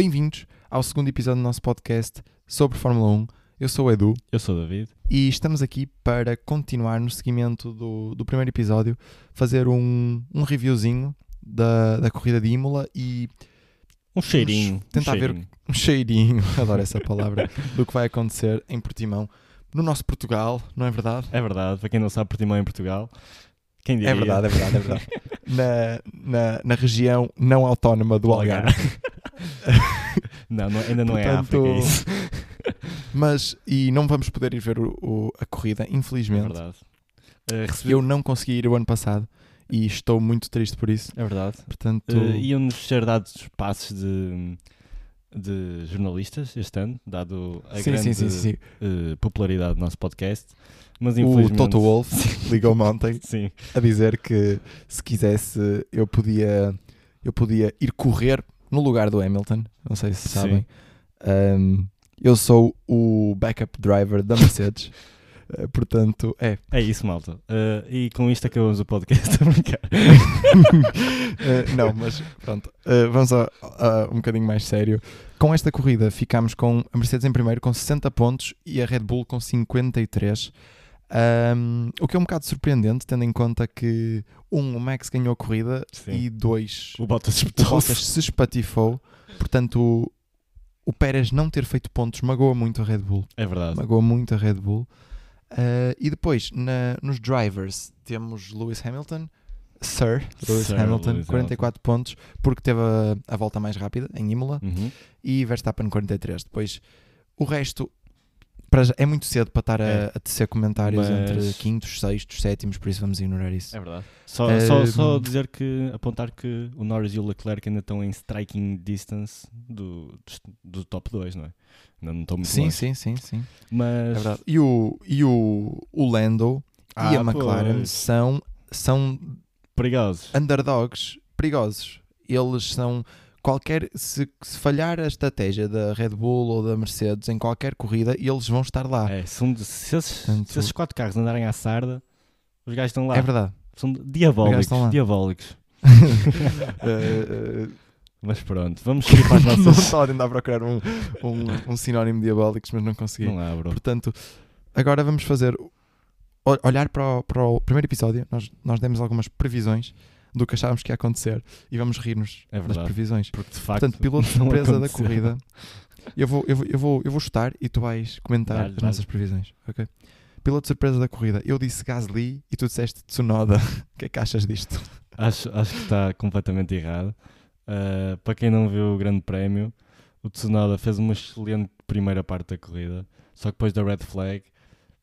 Bem-vindos ao segundo episódio do nosso podcast sobre Fórmula 1. Eu sou o Edu Eu sou o David. e estamos aqui para continuar no seguimento do, do primeiro episódio, fazer um, um reviewzinho da, da corrida de Imola e Um cheirinho. tentar um ver- cheirinho. um cheirinho, adoro essa palavra, do que vai acontecer em Portimão, no nosso Portugal, não é verdade? É verdade, para quem não sabe, Portimão em Portugal. Quem diria? É verdade, é verdade, é verdade. na, na, na região não autónoma do Algarve. não, não- ainda não é Portanto, África isso. Mas, e não vamos poder ir ver o- o- a corrida, É infelizmente. verdade. Eh, recebi- Eu não consegui ir o ano passado e estou muito triste por isso. É verdade. Portanto, Eh, Iam-nos ser dados passos de, de jornalistas este ano, dado a sim, grande sim, sim, eh, popularidade do nosso podcast. Mas O infelizmente... Toto Wolff ligou-me ontem a dizer que se quisesse eu podia, eu podia ir correr no lugar do Hamilton. Não sei se sabem. Um, eu sou o backup driver da Mercedes. Uh, portanto, é. é isso, malta. Eh, e com isto acabamos o podcast. Uh, não, mas pronto. Uh, vamos a, a um bocadinho mais sério. Com esta corrida ficámos com a Mercedes em primeiro com 60 pontos e a Red Bull com 53. Um, o que é um bocado surpreendente, tendo em conta que, um, o Max ganhou a corrida Sim. e dois, O Bottas o. Bottas se espatifou. Portanto, o, Pérez não ter feito pontos magoa muito a Red Bull. É verdade. Magoa muito a Red Bull. Uh, e depois, na- nos drivers, temos Lewis Hamilton, Sir Lewis Sir Hamilton, Lewis 44 pontos, porque teve a, a volta mais rápida em Imola, Uhum. e Verstappen 43. Depois, o resto para é muito cedo para estar a, É. a tecer comentários Mas- entre quintos, sextos, sétimos, por isso vamos ignorar isso. É verdade. Só, Eh, só, só dizer que, apontar que o Norris e o Leclerc ainda estão em striking distance do, do top 2, não é? Ainda não estão muito Sim, longe. sim, sim, sim. Mas É verdade. E o, e o, o Lando Ah, e a McLaren pois. são, são perigosos. underdogs perigosos. Eles são qualquer se, se falhar a estratégia da Red Bull ou da Mercedes em qualquer corrida, eles vão estar lá. É, são se, esses, Portanto- se esses quatro carros andarem à sarda, os gajos estão lá. É verdade. São diabólicos. Diabólicos. Mas pronto, vamos seguir para as não nossas. estava a tentar procurar um, um, um sinónimo de diabólicos, mas não consegui. não há, bro. Portanto, agora vamos fazer ol- olhar para o, para o primeiro episódio. Nós, nós demos algumas previsões do que achávamos que ia acontecer e vamos rir-nos É das previsões. Porque de facto. Portanto, piloto de surpresa da corrida. Eu vou, eu, vou, eu, vou, eu vou chutar e tu vais comentar as nossas previsões. ok? Piloto de surpresa da corrida. Eu disse Gasly e tu disseste Tsunoda. O que é que achas disto? Acho, acho que está completamente errado. Uh, para quem não viu o Grande Prémio, o Tsunoda fez uma excelente primeira parte da corrida, só que depois da red flag,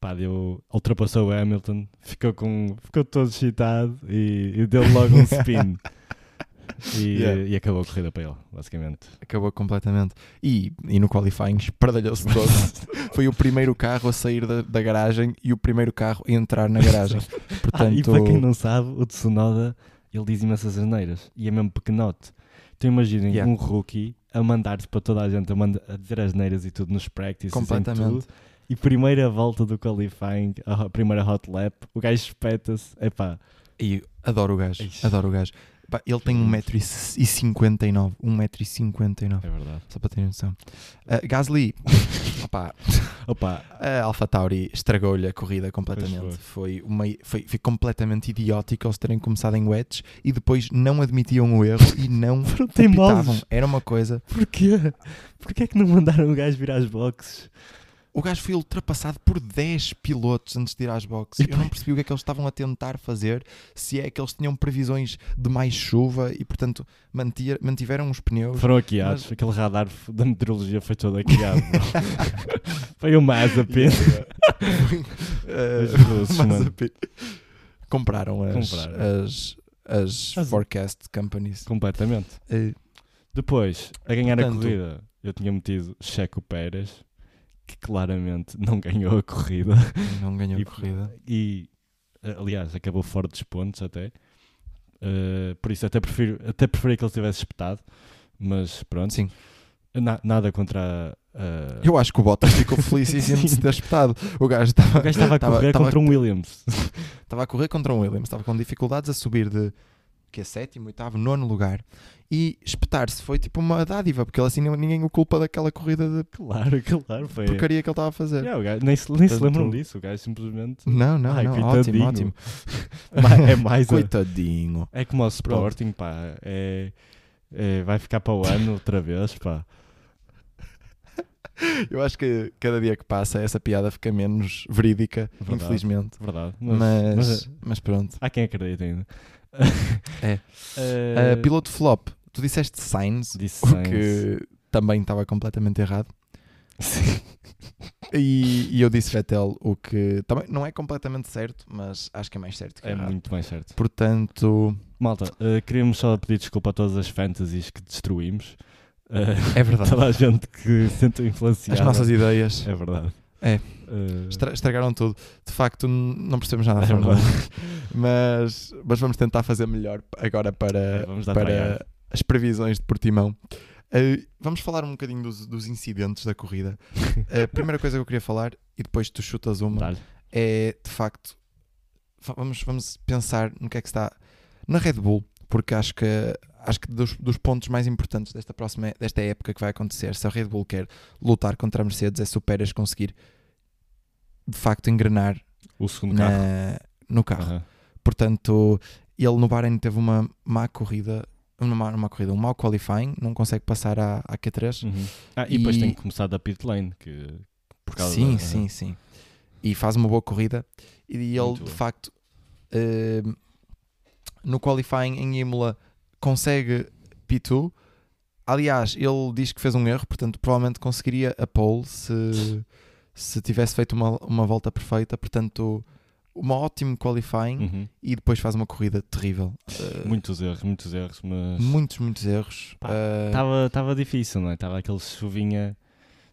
pá, deu, ultrapassou o Hamilton, ficou, com, ficou todo excitado e, e deu logo um spin. E, Yeah. e acabou a corrida para ele, basicamente. Acabou completamente. E, e no qualifying espardalhou-se todo. Foi o primeiro carro a sair da, da garagem e o primeiro carro a entrar na garagem. Portanto, Ah, e para quem não sabe, o Tsunoda ele diz imensas asneiras e é mesmo pequenote. Então imaginem Yeah. um rookie a mandar-se para toda a gente a, manda- a dizer asneiras e tudo nos practices, completamente. E primeira volta do qualifying, a primeira hot lap, o gajo espeta-se. Epá, E adoro o gajo. Ixi. Adoro o gajo. Pá, ele tem 1,59m. 1,59m. é verdade. Só para terem noção. Uh, Gasly, opá, Opa, a Alpha Tauri estragou-lhe a corrida completamente. Pois Foi, uma, foi, foi completamente idiótico eles terem começado em wets e depois não admitiam o erro e não teimosos. Era uma coisa. Porquê? Porquê é que não mandaram o gajo vir às boxes? O gajo foi ultrapassado por 10 pilotos antes de ir às boxes. E Eu não percebi o que é que eles estavam a tentar fazer. Se é que eles tinham previsões de mais chuva e, portanto, mantia- mantiveram os pneus. Foram hackeados. Mas- Aquele radar da meteorologia foi todo bro. foi o Mazepin. Eh, Os russos, mas mano. a pi- Compraram as, Compraram. as, as As- forecast companies. Completamente. Eh, Depois, a ganhar a Portanto- corrida, eu tinha metido Checo Pérez, que claramente não ganhou a corrida. não ganhou a E- corrida. E, aliás, acabou fora dos pontos até. Eh, por isso, até prefiro, até preferi que ele tivesse espetado. Mas pronto, Sim. Na- nada contra a. a- Eu acho que o Bottas ficou felicíssimo de se ter espetado. O gajo estava a correr estava- contra um Williams. estava a correr contra um Williams, estava com dificuldades a subir de que é sétimo, oitavo, nono lugar. E espetar-se foi tipo uma dádiva, porque ele assim ninguém o culpa daquela corrida de Claro, claro. Foi. porcaria que ele estava a fazer. Yeah, gajo, nem se, nem se Portanto- lembram disso. O gajo simplesmente. Não, não, Ai, não, ótimo, coitadinho. ótimo. Ma- é mais. a- Coitadinho. É como o Sporting, pá. É, é- vai ficar para o ano outra vez, pá. Eu acho que cada dia que passa essa piada fica menos verídica, Verdade. infelizmente. Verdade. Mas, Mas, mas mas, pronto. há quem acredita ainda. É. Eh, Uh, piloto flop, tu disseste Sainz, disse o que também estava completamente errado. Sim. E, e eu disse Vettel, o que também não é completamente certo, mas acho que é mais certo que É errado. muito mais certo. Portanto, Malta, eh, queríamos só pedir desculpa a todas as fantasies que destruímos. Eh, é verdade. toda a gente que se influenciada. As nossas ideias É verdade. É. Eh, estra- estragaram tudo. De facto, não percebemos nada da é Fórmula 1. verdade. mas, mas vamos tentar fazer melhor agora para, É, para as previsões de Portimão. Uh, vamos falar um bocadinho dos, dos incidentes da corrida. A primeira coisa que eu queria falar, e depois tu chutas uma, é de facto fa- vamos, vamos pensar no que é que está na Red Bull, porque acho que acho que dos, dos pontos mais importantes desta próxima desta época que vai acontecer, se a Red Bull quer lutar contra a Mercedes, é se o Pérez conseguir de facto engrenar O segundo carro. na, no carro. Aham. Portanto, ele no Bahrein teve uma má corrida, uma má, uma corrida, um mau qualifying, não consegue passar à, à Q3. Uhum. Ah, e depois E- tem que começar da pit lane, que por causa Sim, da- sim, sim. E faz uma boa corrida. E ele, Muito de boa. facto, eh, no qualifying em Imola, consegue P2. Aliás, ele diz que fez um erro, portanto, provavelmente conseguiria a pole se, se tivesse feito uma, uma volta perfeita. Portanto, um ótimo qualifying Uhum. e depois faz uma corrida terrível. Eh, Muitos erros, muitos erros, mas muitos, muitos erros. Pá, Eh, estava difícil, não é? Estava aquele chuvinha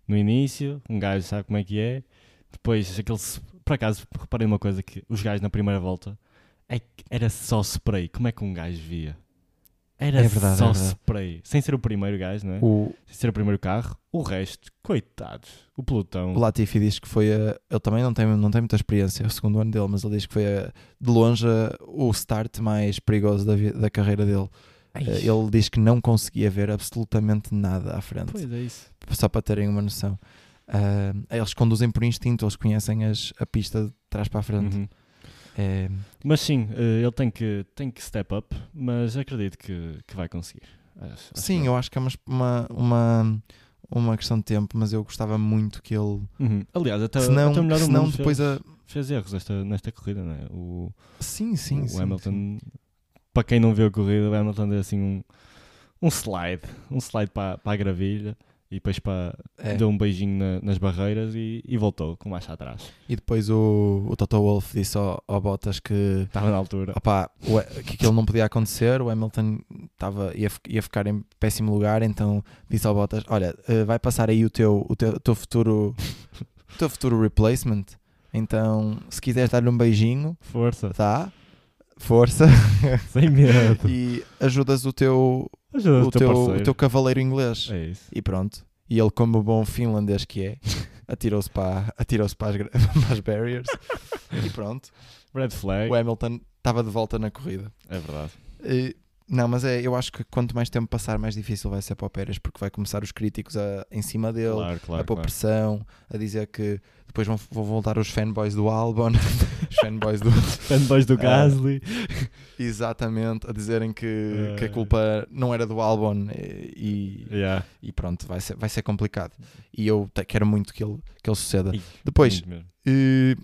no início, um gajo sabe como é que é. Depois, aquele. Por acaso, reparei uma coisa: que os gajos na primeira volta é era só spray. Como é que um gajo via? Era É verdade, só é spray. Sem ser o primeiro gajo, não é? o, Sem ser o primeiro carro. O resto, coitados. O pelotão. O Latifi diz que foi a, ele também não tem, não tem muita experiência, é o segundo ano dele, mas ele diz que foi a- de longe a- o start mais perigoso da, da carreira dele. Ai, Eh, Ele diz que não conseguia ver absolutamente nada à frente, Pois é isso. só para terem uma noção. Ah, eles conduzem por instinto, eles conhecem as, a pista de trás para a frente. Uhum. É, Mas sim, eh, ele tem que, tem que step up, mas acredito que, que vai conseguir. Acho- acho sim, que eu acho que é uma, uma, uma, questão de tempo, mas eu gostava muito que ele. Uhum. Aliás, até, Se não, até o melhor do se não mundo depois fez, a. fez erros esta, nesta corrida, não é? O, Sim, sim, o sim. Hamilton, sim. para quem não viu a corrida, o Hamilton deu assim um, um slide, um slide para, para a gravilha e depois para, É. deu um beijinho na- nas barreiras e, e voltou com marcha atrás. E depois o, o Toto Wolff disse ao, ao Bottas que Estava na altura. opá, o- que aquilo não podia acontecer, o Hamilton tava, ia, ia ficar em péssimo lugar, então disse ao Bottas, olha, eh, vai passar aí o teu, o teu, teu futuro o teu futuro replacement, então se quiseres dar-lhe um beijinho, Força, dá, força, sem medo. e ajudas o teu, Ajuda o o teu o teu cavaleiro inglês. É isso. E pronto. E ele, como bom finlandês que é, atirou-se para, atirou para, as, para as barriers e pronto. Red flag. O Hamilton estava de volta na corrida. É verdade. E, não, mas é, eu acho que quanto mais tempo passar, mais difícil vai ser para o Pérez, porque vai começar os críticos a, em cima dele, Claro, a claro. pôr claro. pressão, a dizer que depois vão, vão voltar os fanboys do Albon, os fanboys do. Fanboys do Ah, Gasly. Exatamente, a dizerem que, que a Ah. culpa não era do Albon e, Yeah. e pronto, vai ser, vai ser complicado. E eu quero muito que ele, que ele suceda. Ih, Depois, eh,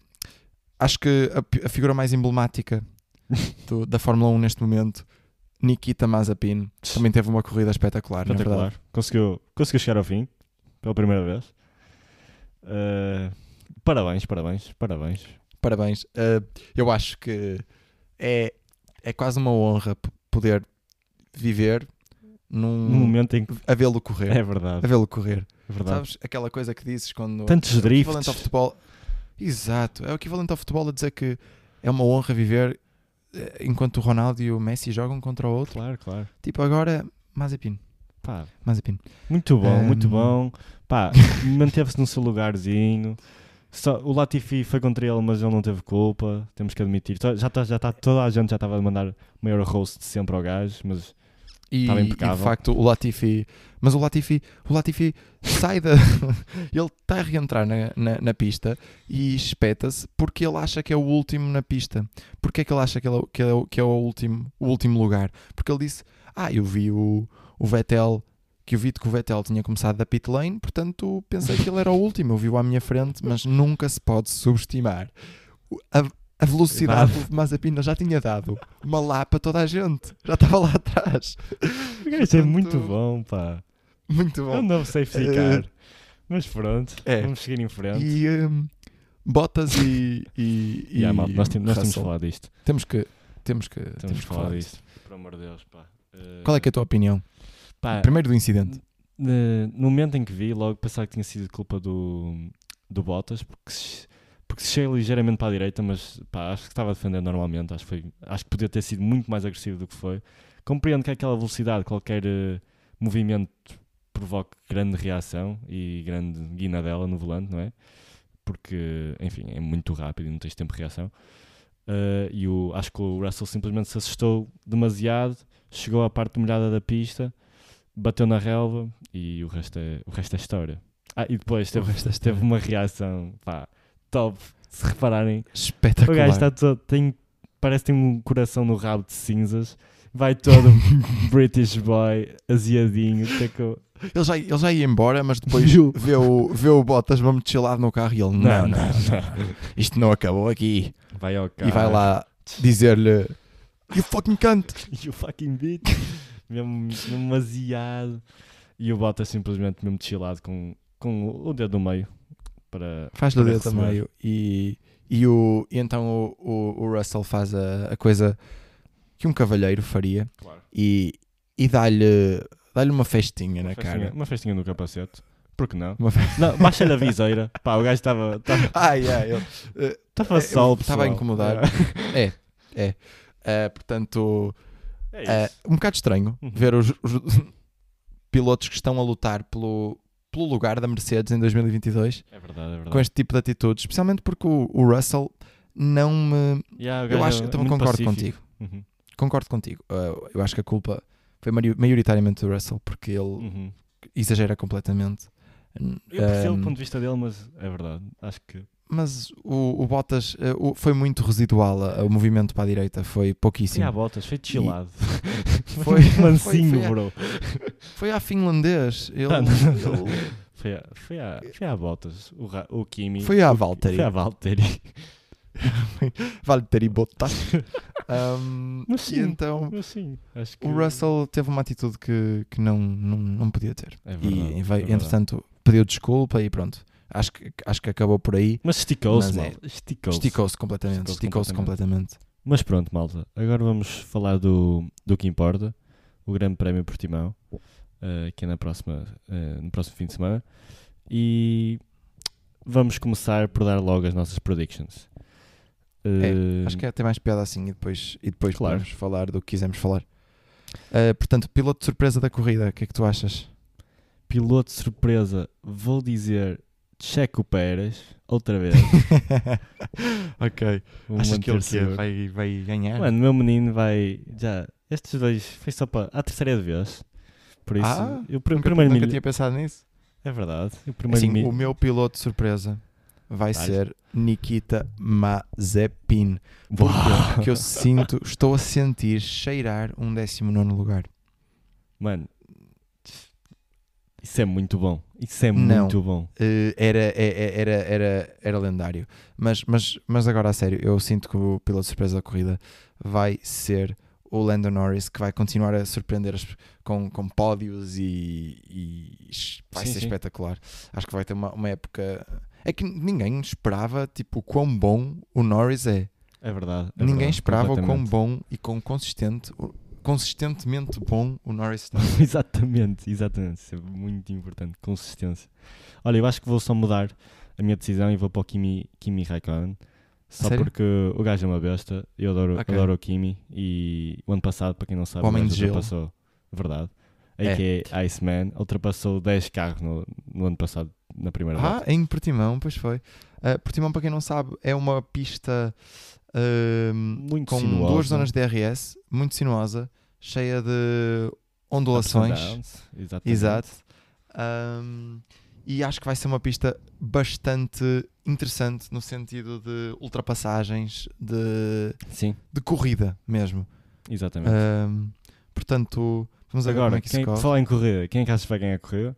acho que a, a figura mais emblemática do- da Fórmula 1 neste momento, Nikita Mazepin, também teve uma corrida espetacular, na Espetacular. verdade. Conseguiu, conseguiu chegar ao fim pela primeira vez. Uh, parabéns, parabéns, parabéns. Parabéns. Eh, eu acho que é, é quase uma honra poder viver num, No momento em que. a vê-lo correr. É verdade, A vê-lo correr. é verdade. Sabes aquela coisa que dizes quando. Tantos é o equivalente drifts. ao futebol. Exato. É o equivalente ao futebol a dizer que é uma honra viver eh, enquanto o Ronaldo e o Messi jogam contra o outro. Claro, claro. Tipo, agora, Mazepin. Pá, Mazepin. muito bom, muito Um, bom. Pá, manteve-se no seu lugarzinho. Só, o Latifi foi contra ele, mas ele não teve culpa. Temos que admitir. Já está já tá, toda a gente já estava a mandar o maior roast de sempre ao gajo, mas E, Estava e, impecável. de facto o Latifi, mas o Latifi, o Latifi sai da. ele está a reentrar na, na, na pista e espeta-se porque ele acha que é o último na pista. Porquê é que ele acha que, ele, é o- que, é, que é o, último, o último lugar? Porque ele disse: Ah, eu vi o, o Vettel, que eu vi que o Vettel tinha começado da pit lane, portanto pensei que ele era o último. Eu vi-o à minha frente, mas nunca se pode subestimar. O- A, a velocidade do Mazepin já tinha dado uma lá para toda a gente, já estava lá atrás. o gajo é muito Portanto, bom, pá. Muito É bom. um novo safety car. Mas pronto, é. vamos seguir em frente. E um, Bottas e. e, e Yeah, malta, nós, tem- nós temos Russell. falar disto. Temos que. Temos que, Temos de que falar disto. Por amor de Deus, pá. Eh, Qual é, que é a tua opinião? Pá, Primeiro do incidente. no momento em que vi, logo pensava que tinha sido culpa do, do Bottas, porque se, porque se ligeiramente para a direita, mas pá, acho que estava a defender normalmente. Acho que, foi, acho que podia ter sido muito mais agressivo do que foi. Compreendo que aquela velocidade, qualquer eh, movimento provoque grande reação e grande guinadela no volante, não é? Porque, enfim, é muito rápido e não tens tempo de reação. Eh, e o, acho que o Russell simplesmente se assustou demasiado, chegou à parte molhada da pista, bateu na relva e o resto é, o resto é história. Ah, e depois teve, é teve uma reação pá, top. Se repararem, o Espetacular. gajo está todo, tem, parece que tem um coração no rabo de cinzas, vai todo British boy, aziadinho, eu- ele, já, ele já ia embora, mas depois vê o, vê o Bottas vamos chilado no carro e ele: Não, não, não, não. isto não acabou aqui. vai ao carro E vai lá dizer-lhe: You fucking cunt. o fucking beat, mesmo, mesmo aziado. E o Bottas simplesmente mesmo chilado com, com o dedo no meio. Para, Faz-lhe o para dedo receber. meio. E, e, o, e então o, o, o Russell faz a, a coisa que um cavalheiro faria Claro. e, e dá-lhe dá-lhe uma festinha Uma na festinha, cara. uma festinha no capacete. Por que não? Uma fe- Não, baixa-lhe a viseira. Pá, o gajo estava Ah, yeah, ele, estava Eh, sol, estava a incomodar. eh, portanto, É, eh, isso. um bocado estranho Uhum. ver os, os pilotos que estão a lutar pelo, pelo lugar da Mercedes em 2022 É verdade, é verdade. com este tipo de atitudes, especialmente porque o, o Russell não me. Yeah, Eu acho é também concordo pacífico. contigo. Uhum, Concordo contigo. Eh, eu acho que a culpa foi maioritariamente do Russell porque ele uhum. exagera completamente. Eu percebo Um, o ponto de vista dele, mas é verdade. Acho que. Mas o, o Bottas eh, o- foi muito residual. a- O movimento para a direita foi Sim, pouquíssimo. há botas, foi chilado. Foi- mansinho, foi- foi a- bro. Foi à finlandês. Ele, Ah, ele- Foi a, foi a, foi a botas. O, o Kimi. foi à o- Valtteri. Foi a Valtteri. Valtteri Bottas. Um, Mas e sim. então Mas sim, acho que. o Russell teve uma atitude que, que não, não, não podia ter. É verdade, e é entretanto pediu desculpa e pronto. Acho que, acho que acabou por aí. Mas esticou-se, é-. Esticou-se. Esticou-se completamente. Esticou-se Esticou-se completamente. Mas pronto, malta. Agora vamos falar do, do que importa. O Grande Prémio Portimão. eh, que é na próxima, eh, no próximo fim de semana. E vamos começar por dar logo as nossas predictions. Eh, Acho que é até mais piada assim e depois, e depois Claro. podemos falar do que quisermos falar. Uh, portanto, piloto de surpresa da corrida, o que é que tu achas? Piloto de surpresa, vou dizer Checo Pérez, outra vez. ok. Vou Achas que ele vai, vai ganhar? Mano, meu menino vai. Já. Estes dois foi só para. A terceira vez. Por isso. Ah, eu, nunca, primeiro nunca milho- tinha pensado nisso. É verdade. O primeiro Assim, milho- o meu piloto de surpresa vai ser Nikita Mazepin. Porque eu sinto, estou a sentir cheirar um 19 lugar. Mano. Isso é muito bom. Isso é Não. muito bom. Eh, era, é- é- era, era, era lendário. Mas, mas, mas agora a sério, eu sinto que o piloto de surpresa da corrida vai ser o Lando Norris, que vai continuar a surpreender as- com, com pódios e, e vai Sim, ser sim. espetacular. Acho que vai ter uma, uma época. É que ninguém esperava tipo, o quão bom o Norris é. É verdade. é ninguém verdade, esperava o quão bom e quão consistente, o- consistentemente bom o Norris está. exatamente, exatamente. Isso é muito importante. Consistência. Olha, eu acho que vou só mudar a minha decisão e vou para o Kimi, Kimi Raikkonen. Só Sério? porque o gajo é uma besta. Eu adoro, Ok. adoro o Kimi. E o ano passado, para quem não sabe, O gajo gelo. ultrapassou. Verdade. É. A.k.a. Iceman ultrapassou 10 carros no, no ano passado na primeira Ah, volta. em Portimão, pois foi. Uh, Portimão, para quem não sabe, é uma pista uh, Muito com sinuosa. duas zonas de DRS, muito sinuosa, cheia de ondulações. downs, Exatamente. Exato. Um, e acho que vai ser uma pista bastante interessante no sentido de ultrapassagens, de, Sim, de corrida mesmo. exatamente. Um, portanto, vamos agora, como Agora, é que quem, falar em corrida, quem é que achas que vai ganhar a corrida?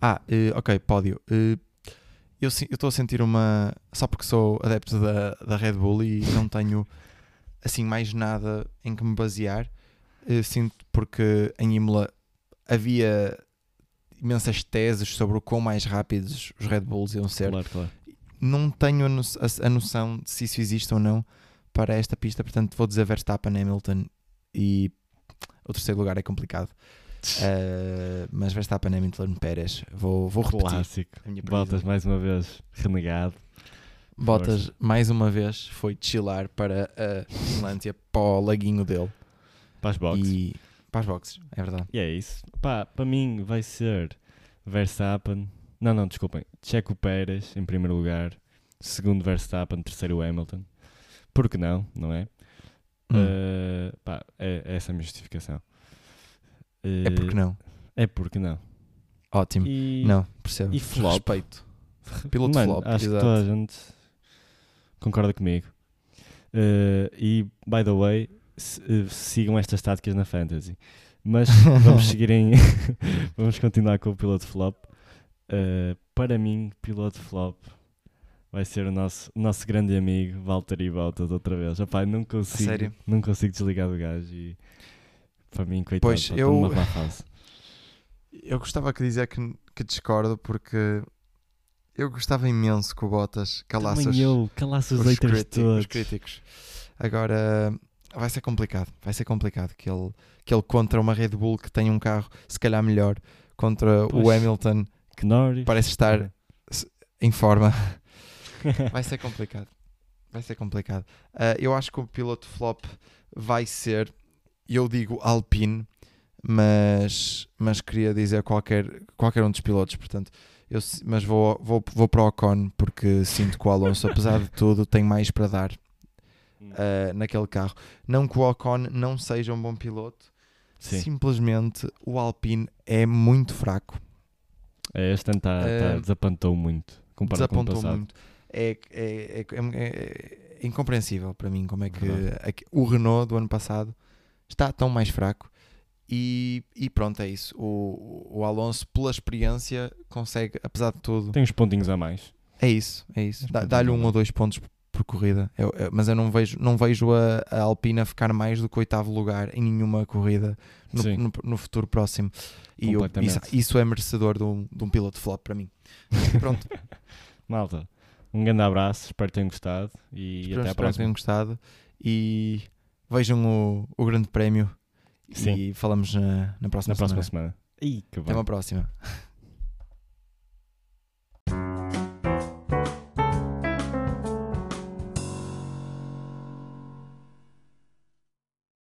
Ah, eh, ok, pódio. Eh, eu estou a sentir uma. Só porque sou adepto da, da Red Bull e não tenho assim mais nada em que me basear. eh, sinto porque em Imola havia imensas teses sobre o quão mais rápidos os Red Bulls iam ser. Claro, claro. Não tenho a, no- a- a noção de se isso existe ou não para esta pista, portanto vou dizer Verstappen, Hamilton e o terceiro lugar é complicado. Eh, mas Verstappen, Hamilton, Pérez. Vou, vou repetir. Clássico. mais uma vez renegado. Bottas, mais uma vez, foi chilar para a Finlândia, para o laguinho dele. Para as boxes. E... E para as boxes, é verdade. é isso. Pá, para mim vai ser Verstappen. Não, não, desculpem. Checo Pérez em primeiro lugar. Segundo Verstappen, terceiro Hamilton. Por que não, não é? Hum, Eh, pá, é, é essa a minha justificação. É Eh, porque não. É porque não. Ótimo. E, Não, percebo. e flop? Respeito. Piloto Mano, flop, acho exato. que toda a gente concorda comigo. Eh, e, by the way, se- eh, sigam estas táticas na Fantasy. Mas vamos seguir em. vamos continuar com o piloto flop. Eh, para mim, piloto flop vai ser o nosso, nosso grande amigo Valtteri Bottas outra vez. Epá, não consigo, não consigo desligar do gajo e para mim, coitado, Pois, eu- numa má fase. Eu gostava que dizer que, que discordo porque eu gostava imenso que o Bottas calasse Também eu, calasse os, os, os críticos. Agora vai ser complicado. Vai ser complicado que ele, que ele contra uma Red Bull que tem um carro se calhar melhor, contra o Pois. Hamilton Que Norris. parece estar em forma. Vai ser complicado. Vai ser complicado. Ah, eu acho que o piloto flop vai ser, eu digo Alpine, mas, mas queria dizer qualquer, qualquer um dos pilotos, portanto, eu, mas vou, vou, vou para o Ocon porque sinto que o Alonso, apesar de tudo, tem mais para dar ah, naquele carro. Não que o Ocon não seja um bom piloto, Sim. simplesmente o Alpine é muito fraco. É, este ano tá, tá- Eh, desapontou muito desapontou muito. É, é, é, é- é incompreensível para mim como é que o Renault do ano passado está tão mais fraco. E, e pronto, é isso. O, o Alonso, pela experiência, consegue, apesar de tudo, Tem uns pontinhos a mais. é isso. É isso. Dá-lhe um ou dois pontos por corrida. Eu- eu- mas eu não vejo, não vejo a, a Alpina ficar mais do que oitavo lugar em nenhuma corrida no, no, no futuro próximo. E eu- isso, isso é merecedor de um, de um piloto flop para mim. Pronto. Malta, um grande abraço, espero que tenham gostado e até à espero que tenham próxima. gostado e vejam o, o grande prémio Sim. e falamos na, na próxima Na próxima semana. Ih, Até bom. uma próxima.